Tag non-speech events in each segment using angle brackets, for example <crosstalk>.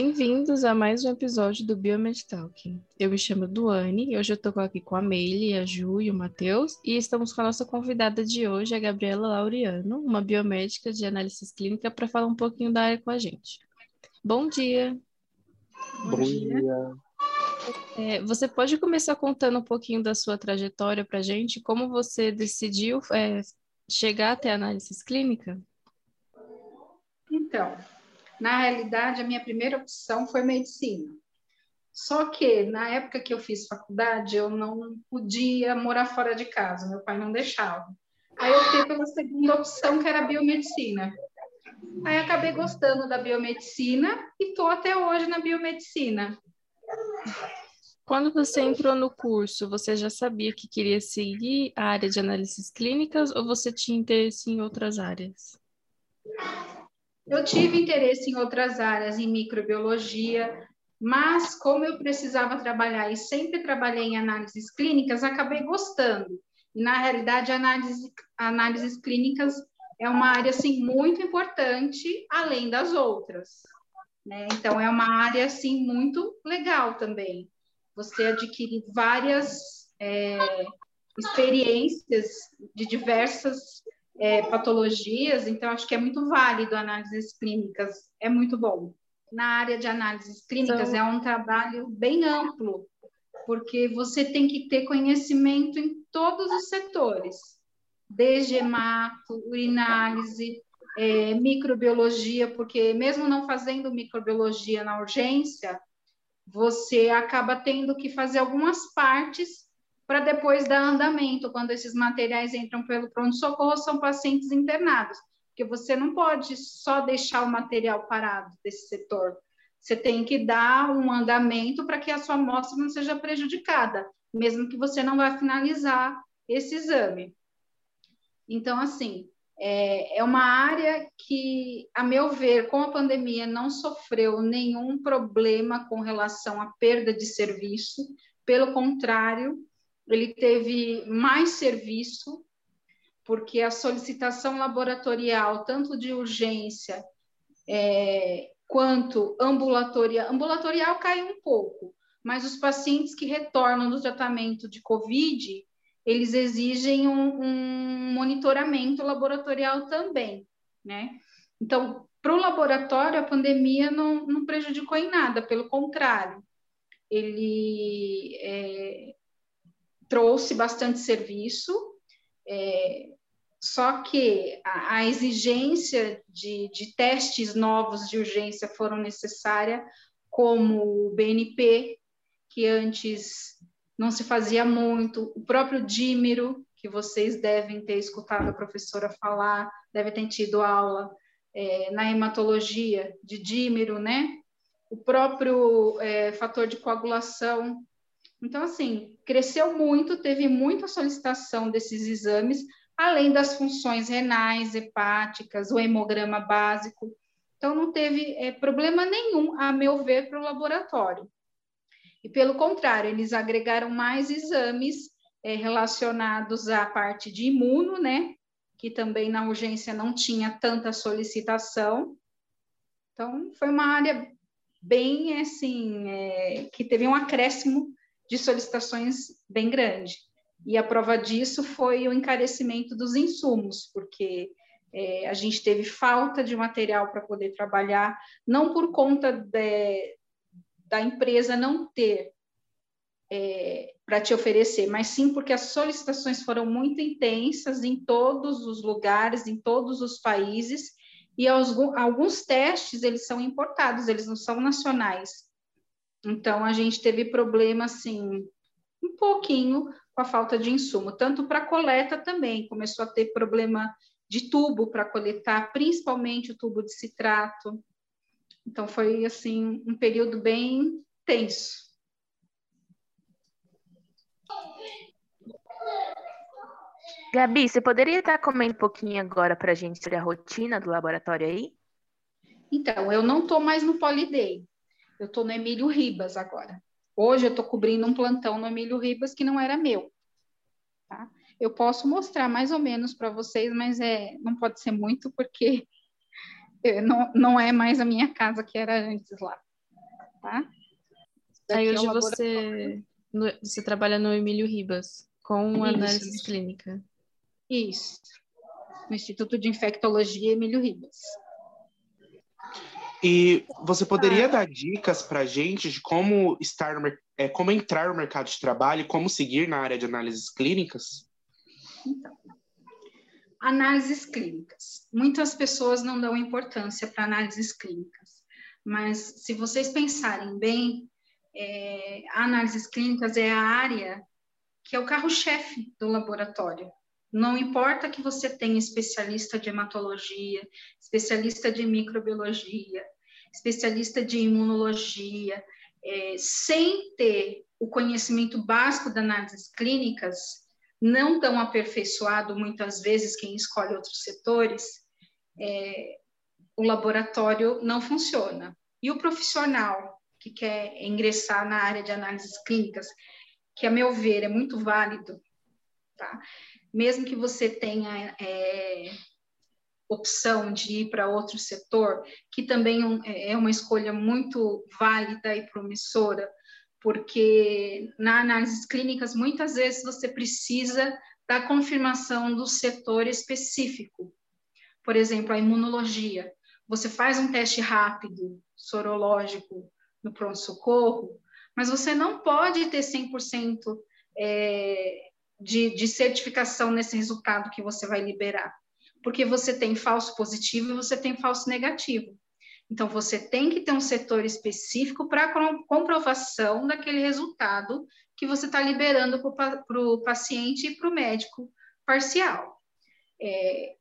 Bem-vindos a mais um episódio do Biomed Talking. Eu me chamo Duane e hoje eu estou aqui com a Meile, a Ju e o Matheus e estamos com a nossa convidada de hoje, a Gabriela Laureano, uma biomédica de análise clínica, para falar um pouquinho da área com a gente. Bom dia! Bom, Bom dia! dia. É, você pode começar contando um pouquinho da sua trajetória para a gente? Como você decidiu é, chegar até a análise clínica? Então, na realidade, a minha primeira opção foi medicina. Só que na época que eu fiz faculdade, eu não podia morar fora de casa, meu pai não deixava. Aí eu optei pela segunda opção, que era biomedicina. Aí acabei gostando da biomedicina e estou até hoje na biomedicina. Quando você entrou no curso, você já sabia que queria seguir a área de análises clínicas ou você tinha interesse em outras áreas? Eu tive interesse em outras áreas, em microbiologia, mas como eu precisava trabalhar e sempre trabalhei em análises clínicas, acabei gostando. E na realidade, análise, análises clínicas é uma área assim muito importante, além das outras. Né? Então é uma área assim muito legal também. Você adquire várias é, experiências de diversas é, patologias, então acho que é muito válido análises clínicas, é muito bom. Na área de análises clínicas então... é um trabalho bem amplo, porque você tem que ter conhecimento em todos os setores, desde hemato, urinálise, é, microbiologia, porque mesmo não fazendo microbiologia na urgência, você acaba tendo que fazer algumas partes para depois dar andamento. Quando esses materiais entram pelo pronto-socorro, são pacientes internados, porque você não pode só deixar o material parado desse setor. Você tem que dar um andamento para que a sua amostra não seja prejudicada, mesmo que você não vá finalizar esse exame. Então, assim, é, é uma área que, a meu ver, com a pandemia, não sofreu nenhum problema com relação à perda de serviço, pelo contrário, ele teve mais serviço, porque a solicitação laboratorial, tanto de urgência é, quanto ambulatorial, ambulatorial cai um pouco, mas os pacientes que retornam do tratamento de COVID, eles exigem um, um monitoramento laboratorial também, né? Então, para o laboratório, a pandemia não, não, prejudicou em nada, pelo contrário, ele é, trouxe bastante serviço, é, só que a, a exigência de, de, testes novos de urgência foram necessárias, como o BNP, que antes não se fazia muito, o próprio dímero, que vocês devem ter escutado a professora falar, devem ter tido aula é, na hematologia de dímero, né? O próprio é, fator de coagulação, então, assim, cresceu muito, teve muita solicitação desses exames, além das funções renais, hepáticas, o hemograma básico. Então, não teve é, problema nenhum, a meu ver, para o laboratório. E, pelo contrário, eles agregaram mais exames é, relacionados à parte de imuno, né? Que também na urgência não tinha tanta solicitação. Então, foi uma área bem, assim, é, que teve um acréscimo de solicitações bem grande. E a prova disso foi o encarecimento dos insumos, porque é, a gente teve falta de material para poder trabalhar, não por conta de, da empresa não ter é, para te oferecer, mas sim porque as solicitações foram muito intensas em todos os lugares, em todos os países, e alguns testes eles são importados, eles não são nacionais. Então, a gente teve problema, assim, um pouquinho com a falta de insumo, tanto para coleta também, começou a ter problema de tubo para coletar, principalmente o tubo de citrato. Então, foi, assim, um período bem tenso. Gabi, você poderia estar comendo um pouquinho agora para a gente sobre a rotina do laboratório aí? Então, eu não estou mais no Poliday, eu estou no Emílio Ribas agora. Hoje eu estou cobrindo um plantão no Emílio Ribas que não era meu. Tá? Eu posso mostrar mais ou menos para vocês, mas é, não pode ser muito, porque <laughs> não, não é mais a minha casa que era antes lá. tá? Aí hoje é você, no, você trabalha no Emílio Ribas, com análise Isso. clínica. Isso, no Instituto de Infectologia Emílio Ribas. E você poderia ah. dar dicas para a gente de como estar no, é, como entrar no mercado de trabalho e como seguir na área de análises clínicas? Então, análises clínicas. Muitas pessoas não dão importância para análises clínicas, mas se vocês pensarem bem, é, análises clínicas é a área que é o carro-chefe do laboratório. Não importa que você tenha especialista de hematologia, especialista de microbiologia, especialista de imunologia, é, sem ter o conhecimento básico das análises clínicas, não tão aperfeiçoado muitas vezes quem escolhe outros setores, é, o laboratório não funciona. E o profissional que quer ingressar na área de análises clínicas, que a meu ver é muito válido, tá? Mesmo que você tenha é, opção de ir para outro setor, que também é, é uma escolha muito válida e promissora, porque na análises clínicas muitas vezes você precisa da confirmação do setor específico. Por exemplo, a imunologia. Você faz um teste rápido, sorológico, no pronto-socorro, mas você não pode ter 100% é, de, de certificação nesse resultado que você vai liberar, porque você tem falso positivo e você tem falso negativo. Então, você tem que ter um setor específico para comprovação daquele resultado que você está liberando para o paciente e para o médico parcial. É,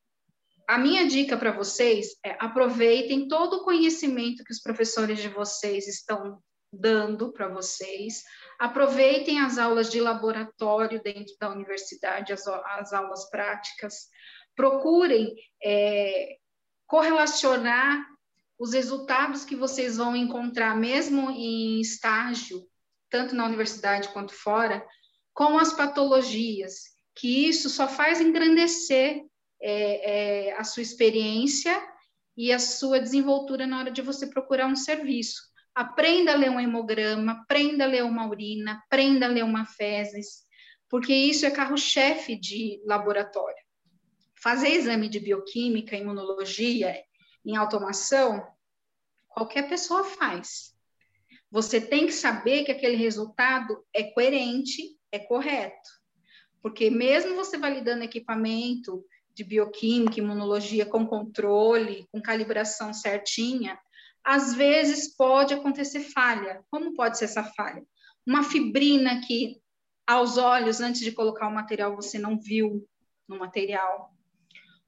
a minha dica para vocês é aproveitem todo o conhecimento que os professores de vocês estão dando para vocês, aproveitem as aulas de laboratório dentro da universidade, as, as aulas práticas, procurem é, correlacionar os resultados que vocês vão encontrar, mesmo em estágio, tanto na universidade quanto fora, com as patologias, que isso só faz engrandecer é, é, a sua experiência e a sua desenvoltura na hora de você procurar um serviço. Aprenda a ler um hemograma, aprenda a ler uma urina, aprenda a ler uma fezes, porque isso é carro-chefe de laboratório. Fazer exame de bioquímica, imunologia, em automação, qualquer pessoa faz. Você tem que saber que aquele resultado é coerente, é correto. Porque mesmo você validando equipamento de bioquímica, imunologia com controle, com calibração certinha, às vezes pode acontecer falha. Como pode ser essa falha? Uma fibrina que aos olhos, antes de colocar o material, você não viu no material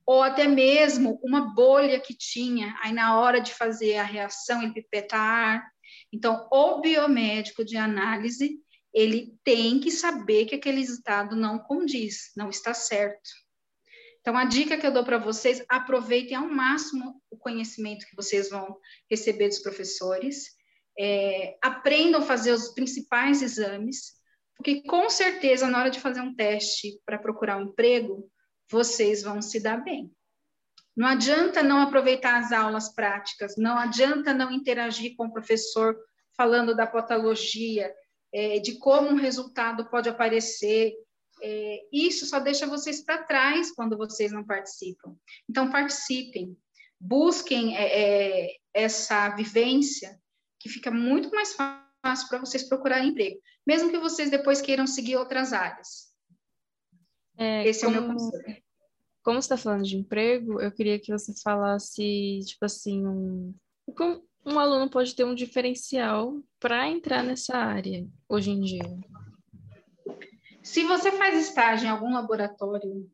ou até mesmo uma bolha que tinha, aí na hora de fazer a reação ele pipeta ar. Então, o biomédico de análise, ele tem que saber que aquele resultado não condiz, não está certo. Então, a dica que eu dou para vocês, aproveitem ao máximo o conhecimento que vocês vão receber dos professores, é, aprendam a fazer os principais exames, porque com certeza, na hora de fazer um teste para procurar um emprego, vocês vão se dar bem. Não adianta não aproveitar as aulas práticas, não adianta não interagir com o professor falando da patologia, é, de como um resultado pode aparecer. É, isso só deixa vocês para trás quando vocês não participam. Então, participem, busquem é, é essa vivência, que fica muito mais fácil para vocês procurarem emprego, mesmo que vocês depois queiram seguir outras áreas. É, Esse como, é o meu conselho. Como você está falando de emprego, eu queria que você falasse, tipo assim, um, como um aluno pode ter um diferencial para entrar nessa área hoje em dia. Se você faz estágio em algum laboratório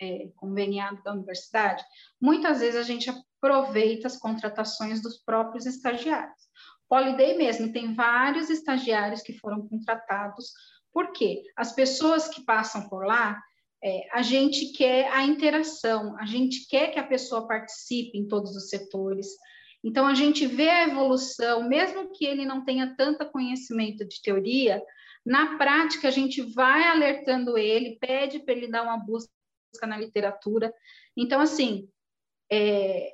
é, conveniado da universidade, muitas vezes a gente aproveita as contratações dos próprios estagiários. Holiday mesmo tem vários estagiários que foram contratados, porque as pessoas que passam por lá, é, a gente quer a interação, a gente quer que a pessoa participe em todos os setores. Então, a gente vê a evolução, mesmo que ele não tenha tanto conhecimento de teoria, na prática, a gente vai alertando ele, pede para ele dar uma busca na literatura. Então, assim, é,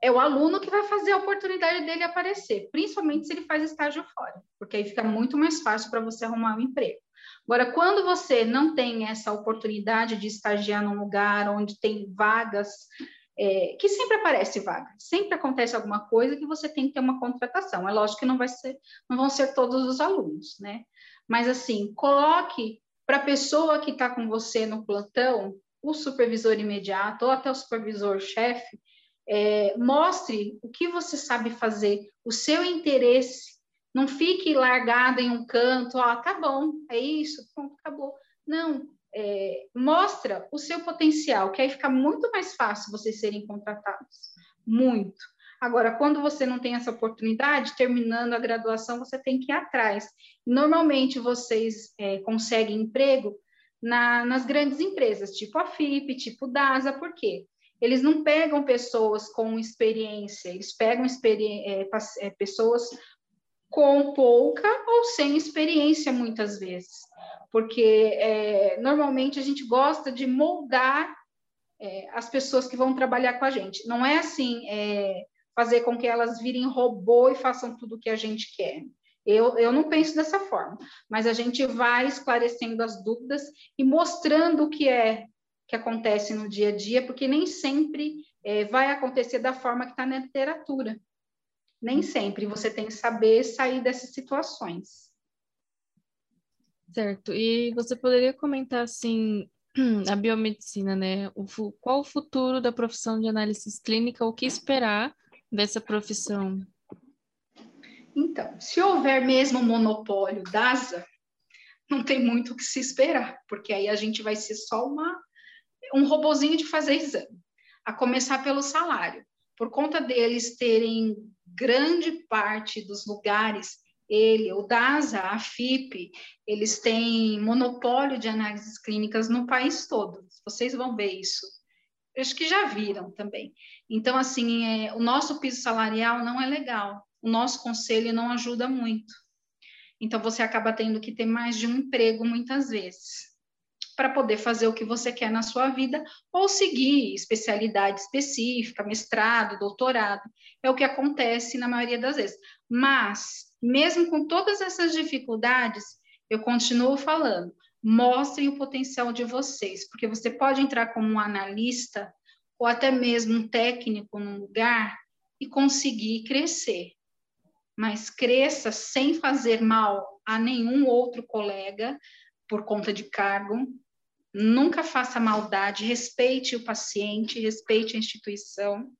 é o aluno que vai fazer a oportunidade dele aparecer, principalmente se ele faz estágio fora, porque aí fica muito mais fácil para você arrumar um emprego. Agora, quando você não tem essa oportunidade de estagiar num lugar onde tem vagas, é, que sempre aparece vaga, sempre acontece alguma coisa que você tem que ter uma contratação. É lógico que não vai ser, não vão ser todos os alunos, né? Mas assim, coloque para a pessoa que está com você no plantão, o supervisor imediato ou até o supervisor-chefe, é, mostre o que você sabe fazer, o seu interesse. Não fique largada em um canto, ó, tá bom, é isso, pronto, acabou. Não, é, mostra o seu potencial, que aí fica muito mais fácil vocês serem contratados. Muito. Agora, quando você não tem essa oportunidade, terminando a graduação, você tem que ir atrás. Normalmente, vocês é, conseguem emprego na, nas grandes empresas, tipo a FIP, tipo DASA, por quê? Eles não pegam pessoas com experiência, eles pegam é, é, pessoas com pouca ou sem experiência, muitas vezes. Porque é, normalmente a gente gosta de moldar é, as pessoas que vão trabalhar com a gente. Não é assim, é, fazer com que elas virem robô e façam tudo o que a gente quer. Eu, eu não penso dessa forma, mas a gente vai esclarecendo as dúvidas e mostrando o que é que acontece no dia a dia, porque nem sempre é, vai acontecer da forma que está na literatura. Nem sempre você tem que saber sair dessas situações. Certo. E você poderia comentar assim <clears throat> a biomedicina, né? O, qual o futuro da profissão de análise clínica? O que esperar dessa profissão? Então, se houver mesmo monopólio da ASA, não tem muito o que se esperar, porque aí a gente vai ser só uma, um robozinho de fazer exame, a começar pelo salário. Por conta deles terem grande parte dos lugares, ele, o DASA, a FIP, eles têm monopólio de análises clínicas no país todo. Vocês vão ver isso. Acho que já viram também. Então, assim, é, o nosso piso salarial não é legal o nosso conselho não ajuda muito. Então, você acaba tendo que ter mais de um emprego muitas vezes para poder fazer o que você quer na sua vida ou seguir especialidade específica, mestrado, doutorado. É o que acontece na maioria das vezes. Mas, mesmo com todas essas dificuldades, eu continuo falando, mostrem o potencial de vocês, porque você pode entrar como um analista ou até mesmo um técnico num lugar e conseguir crescer mas cresça sem fazer mal a nenhum outro colega por conta de cargo. Nunca faça maldade, respeite o paciente, respeite a instituição,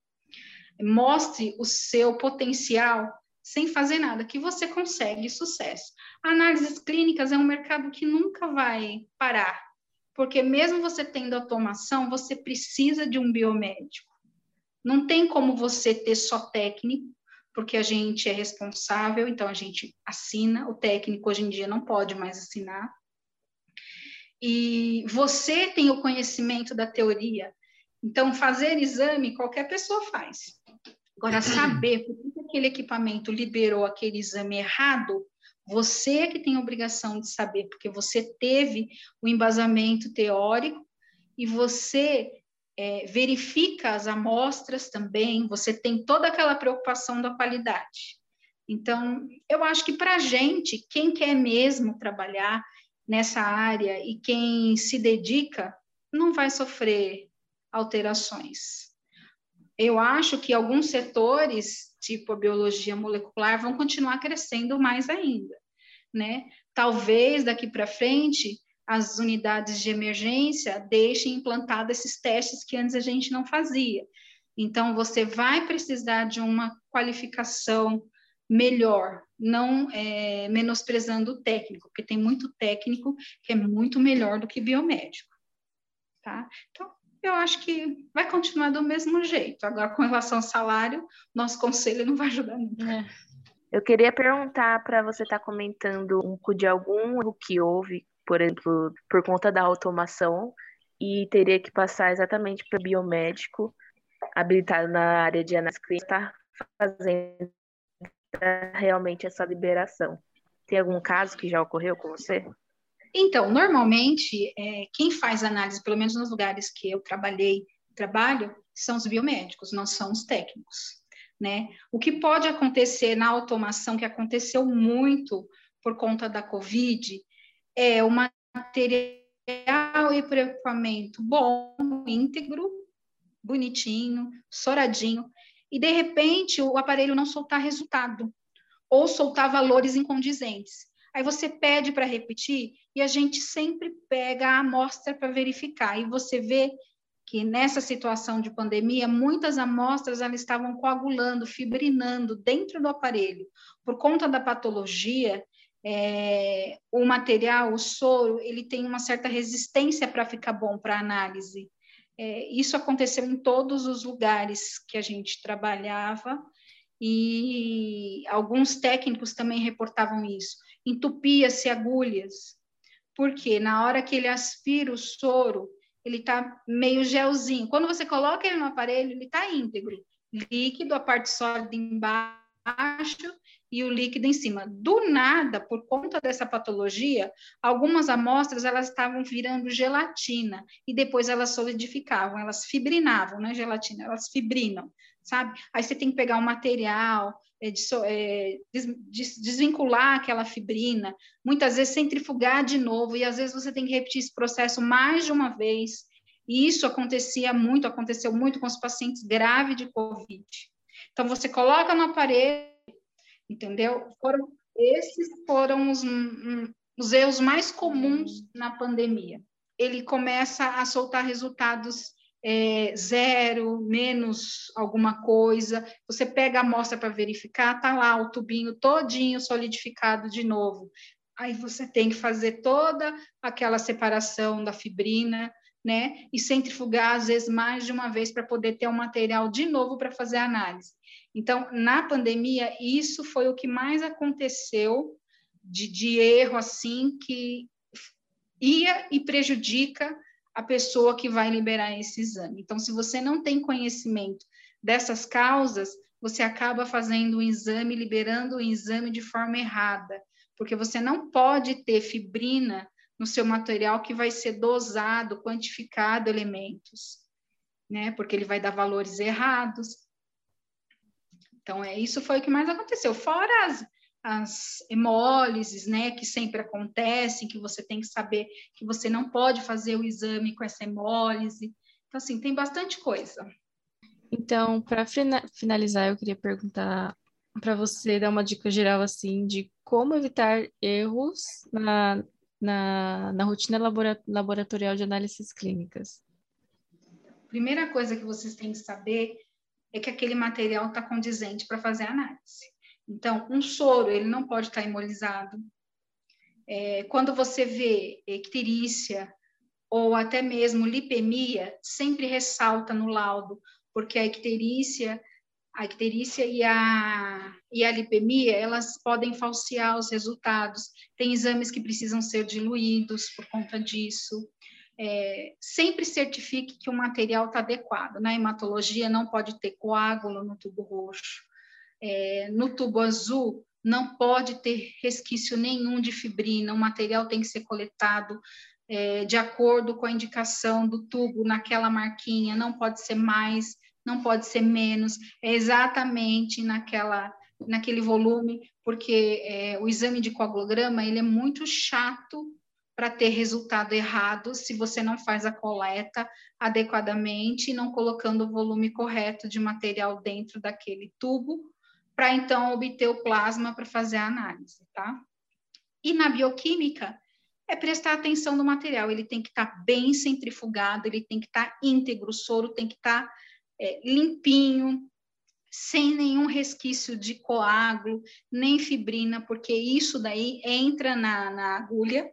mostre o seu potencial sem fazer nada, que você consegue sucesso. Análises clínicas é um mercado que nunca vai parar, porque mesmo você tendo automação, você precisa de um biomédico. Não tem como você ter só técnico porque a gente é responsável, então a gente assina, o técnico hoje em dia não pode mais assinar. E você tem o conhecimento da teoria, então fazer exame qualquer pessoa faz. Agora, saber por que aquele equipamento liberou aquele exame errado, você é que tem a obrigação de saber, porque você teve o embasamento teórico e você é, verifica as amostras também, você tem toda aquela preocupação da qualidade. Então, eu acho que para a gente, quem quer mesmo trabalhar nessa área e quem se dedica, não vai sofrer alterações. Eu acho que alguns setores, tipo a biologia molecular, vão continuar crescendo mais ainda, né? Talvez daqui para frente as unidades de emergência deixem implantados esses testes que antes a gente não fazia. Então, você vai precisar de uma qualificação melhor, não é, menosprezando o técnico, porque tem muito técnico que é muito melhor do que biomédico. Tá? Então, eu acho que vai continuar do mesmo jeito. Agora, com relação ao salário, nosso conselho não vai ajudar muito. É. Eu queria perguntar para você estar tá comentando um pouco de algum erro que houve por exemplo, por conta da automação, e teria que passar exatamente para biomédico habilitado na área de análise clínica fazendo realmente essa liberação. Tem algum caso que já ocorreu com você? Então, normalmente, é, quem faz análise, pelo menos nos lugares que eu trabalhei, trabalho, são os biomédicos, nós somos técnicos, né? O que pode acontecer na automação, que aconteceu muito por conta da Covid, é o material e equipamento bom, íntegro, bonitinho, soradinho, e de repente o aparelho não soltar resultado, ou soltar valores incondizentes. Aí você pede para repetir e a gente sempre pega a amostra para verificar. E você vê que nessa situação de pandemia, muitas amostras elas estavam coagulando, fibrinando dentro do aparelho. Por conta da patologia, é, o material, o soro, ele tem uma certa resistência para ficar bom para análise. É, isso aconteceu em todos os lugares que a gente trabalhava e alguns técnicos também reportavam isso entupia-se agulhas, porque na hora que ele aspira o soro, ele está meio gelzinho. Quando você coloca ele no aparelho, ele está íntegro, líquido, a parte sólida embaixo e o líquido em cima. Do nada, por conta dessa patologia, algumas amostras elas estavam virando gelatina e depois elas solidificavam, elas fibrinavam, não é gelatina, elas fibrinam, sabe? Aí você tem que pegar o um material, é, de, é, des, desvincular aquela fibrina, muitas vezes centrifugar de novo, e às vezes você tem que repetir esse processo mais de uma vez. E isso acontecia muito, aconteceu muito com os pacientes graves de Covid. Então, você coloca no aparelho, entendeu? Foram, esses foram os, um, os erros mais comuns na pandemia. Ele começa a soltar resultados é, zero, menos alguma coisa, você pega a amostra para verificar, tá lá o tubinho todinho solidificado de novo. Aí você tem que fazer toda aquela separação da fibrina, né? E centrifugar às vezes mais de uma vez para poder ter o um material de novo para fazer a análise. Então, na pandemia, isso foi o que mais aconteceu de, de erro assim que ia e prejudica a pessoa que vai liberar esse exame. Então, se você não tem conhecimento dessas causas, você acaba fazendo o exame, liberando o exame de forma errada, porque você não pode ter fibrina no seu material que vai ser dosado, quantificado elementos, né? Porque ele vai dar valores errados. Então, é isso foi o que mais aconteceu. Fora as, as hemólises, né, que sempre acontecem, que você tem que saber que você não pode fazer o exame com essa hemólise. Então, assim, tem bastante coisa. Então, para finalizar, eu queria perguntar para você dar uma dica geral, assim, de como evitar erros na, na, na rotina laboratorial de análises clínicas. Primeira coisa que vocês têm que saber é que aquele material está condizente para fazer a análise. Então, um soro, ele não pode estar imobilizado. É, quando você vê icterícia ou até mesmo lipemia, sempre ressalta no laudo, porque a icterícia, a icterícia e a, e a lipemia, elas podem falsear os resultados. Tem exames que precisam ser diluídos por conta disso. É, sempre certifique que o material está adequado. Na hematologia, não pode ter coágulo no tubo roxo é, no tubo azul não pode ter resquício nenhum de fibrina, o material tem que ser coletado é, de acordo com a indicação do tubo naquela marquinha, não pode ser mais, não pode ser menos, é exatamente naquela, naquele volume, porque é, o exame de coagulograma ele é muito chato para ter resultado errado se você não faz a coleta adequadamente e não colocando o volume correto de material dentro daquele tubo para então obter o plasma para fazer a análise, tá? E na bioquímica, é prestar atenção no material, ele tem que estar tá bem centrifugado, ele tem que estar tá íntegro, o soro tem que estar tá, é, limpinho, sem nenhum resquício de coágulo, nem fibrina, porque isso daí entra na, na agulha.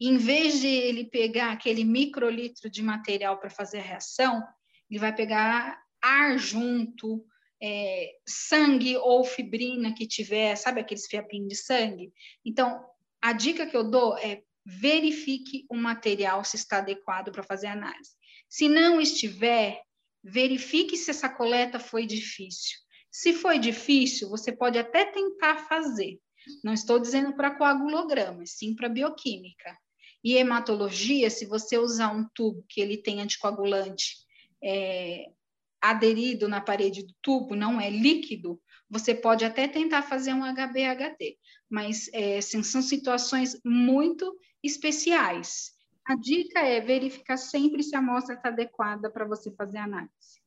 em vez de ele pegar aquele microlitro de material para fazer a reação, ele vai pegar ar junto, é, sangue ou fibrina que tiver, sabe aqueles fiapinhos de sangue? Então, a dica que eu dou é verifique o material se está adequado para fazer análise. Se não estiver, verifique se essa coleta foi difícil. Se foi difícil, você pode até tentar fazer. Não estou dizendo para coagulograma, sim para bioquímica. E hematologia, se você usar um tubo que ele tem anticoagulante é, aderido na parede do tubo, não é líquido, você pode até tentar fazer um HB-HT, mas é, são situações muito especiais. A dica é verificar sempre se a amostra está adequada para você fazer análise.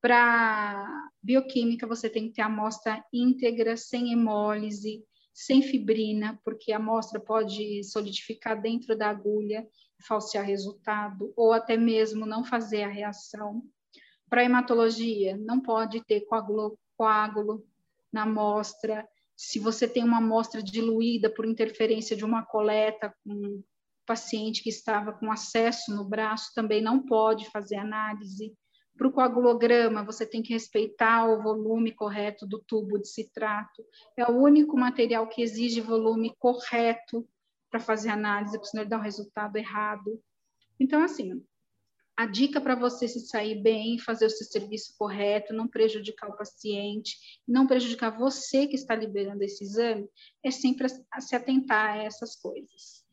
Para bioquímica, você tem que ter a amostra íntegra, sem hemólise, sem fibrina, porque a amostra pode solidificar dentro da agulha, falsear resultado, ou até mesmo não fazer a reação. Para hematologia, não pode ter coágulo, coágulo na amostra. Se você tem uma amostra diluída por interferência de uma coleta com paciente que estava com acesso no braço, também não pode fazer análise. Para o coagulograma, você tem que respeitar o volume correto do tubo de citrato. É o único material que exige volume correto para fazer análise, porque senão ele dá um resultado errado. Então, assim, a dica para você se sair bem, fazer o seu serviço correto, não prejudicar o paciente, não prejudicar você que está liberando esse exame, é sempre se atentar a essas coisas.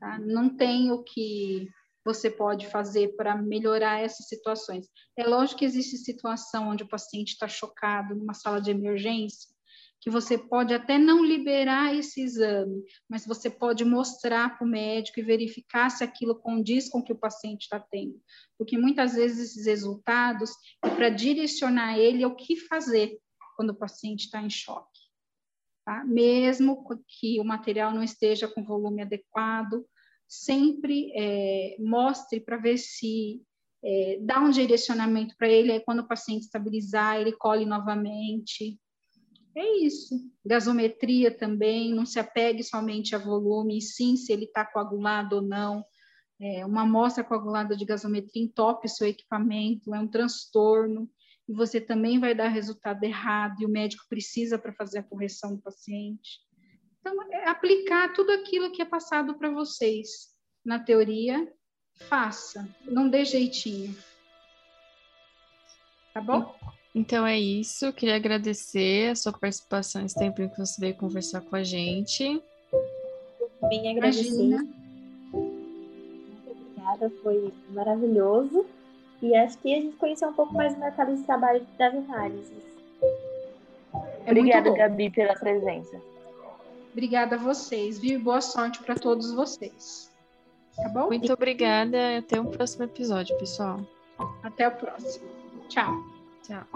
Tá? Não tem o que você pode fazer para melhorar essas situações. É lógico que existe situação onde o paciente está chocado numa sala de emergência, que você pode até não liberar esse exame, mas você pode mostrar para o médico e verificar se aquilo condiz com o que o paciente está tendo. Porque muitas vezes esses resultados é para direcionar ele ao que fazer quando o paciente está em choque. Tá? Mesmo que o material não esteja com volume adequado, sempre é, mostre para ver se é, dá um direcionamento para ele, aí quando o paciente estabilizar, ele colhe novamente, é isso. Gasometria também, não se apegue somente a volume, e sim se ele está coagulado ou não. É, uma amostra coagulada de gasometria entope seu equipamento, é um transtorno, e você também vai dar resultado errado, e o médico precisa para fazer a correção do paciente. Então, é aplicar tudo aquilo que é passado para vocês na teoria, faça, não dê jeitinho. Tá bom? Então é isso. Queria agradecer a sua participação, esse tempo que você veio conversar com a gente. Bem agradecer. Muito obrigada, foi maravilhoso. E acho que a gente conheceu um pouco mais o mercado de trabalho das análises. É Obrigada, Gabi, pela presença. Obrigada a vocês, viu? Boa sorte para todos vocês. Tá bom? Muito obrigada. Até o próximo episódio, pessoal. Até o próximo. Tchau. Tchau.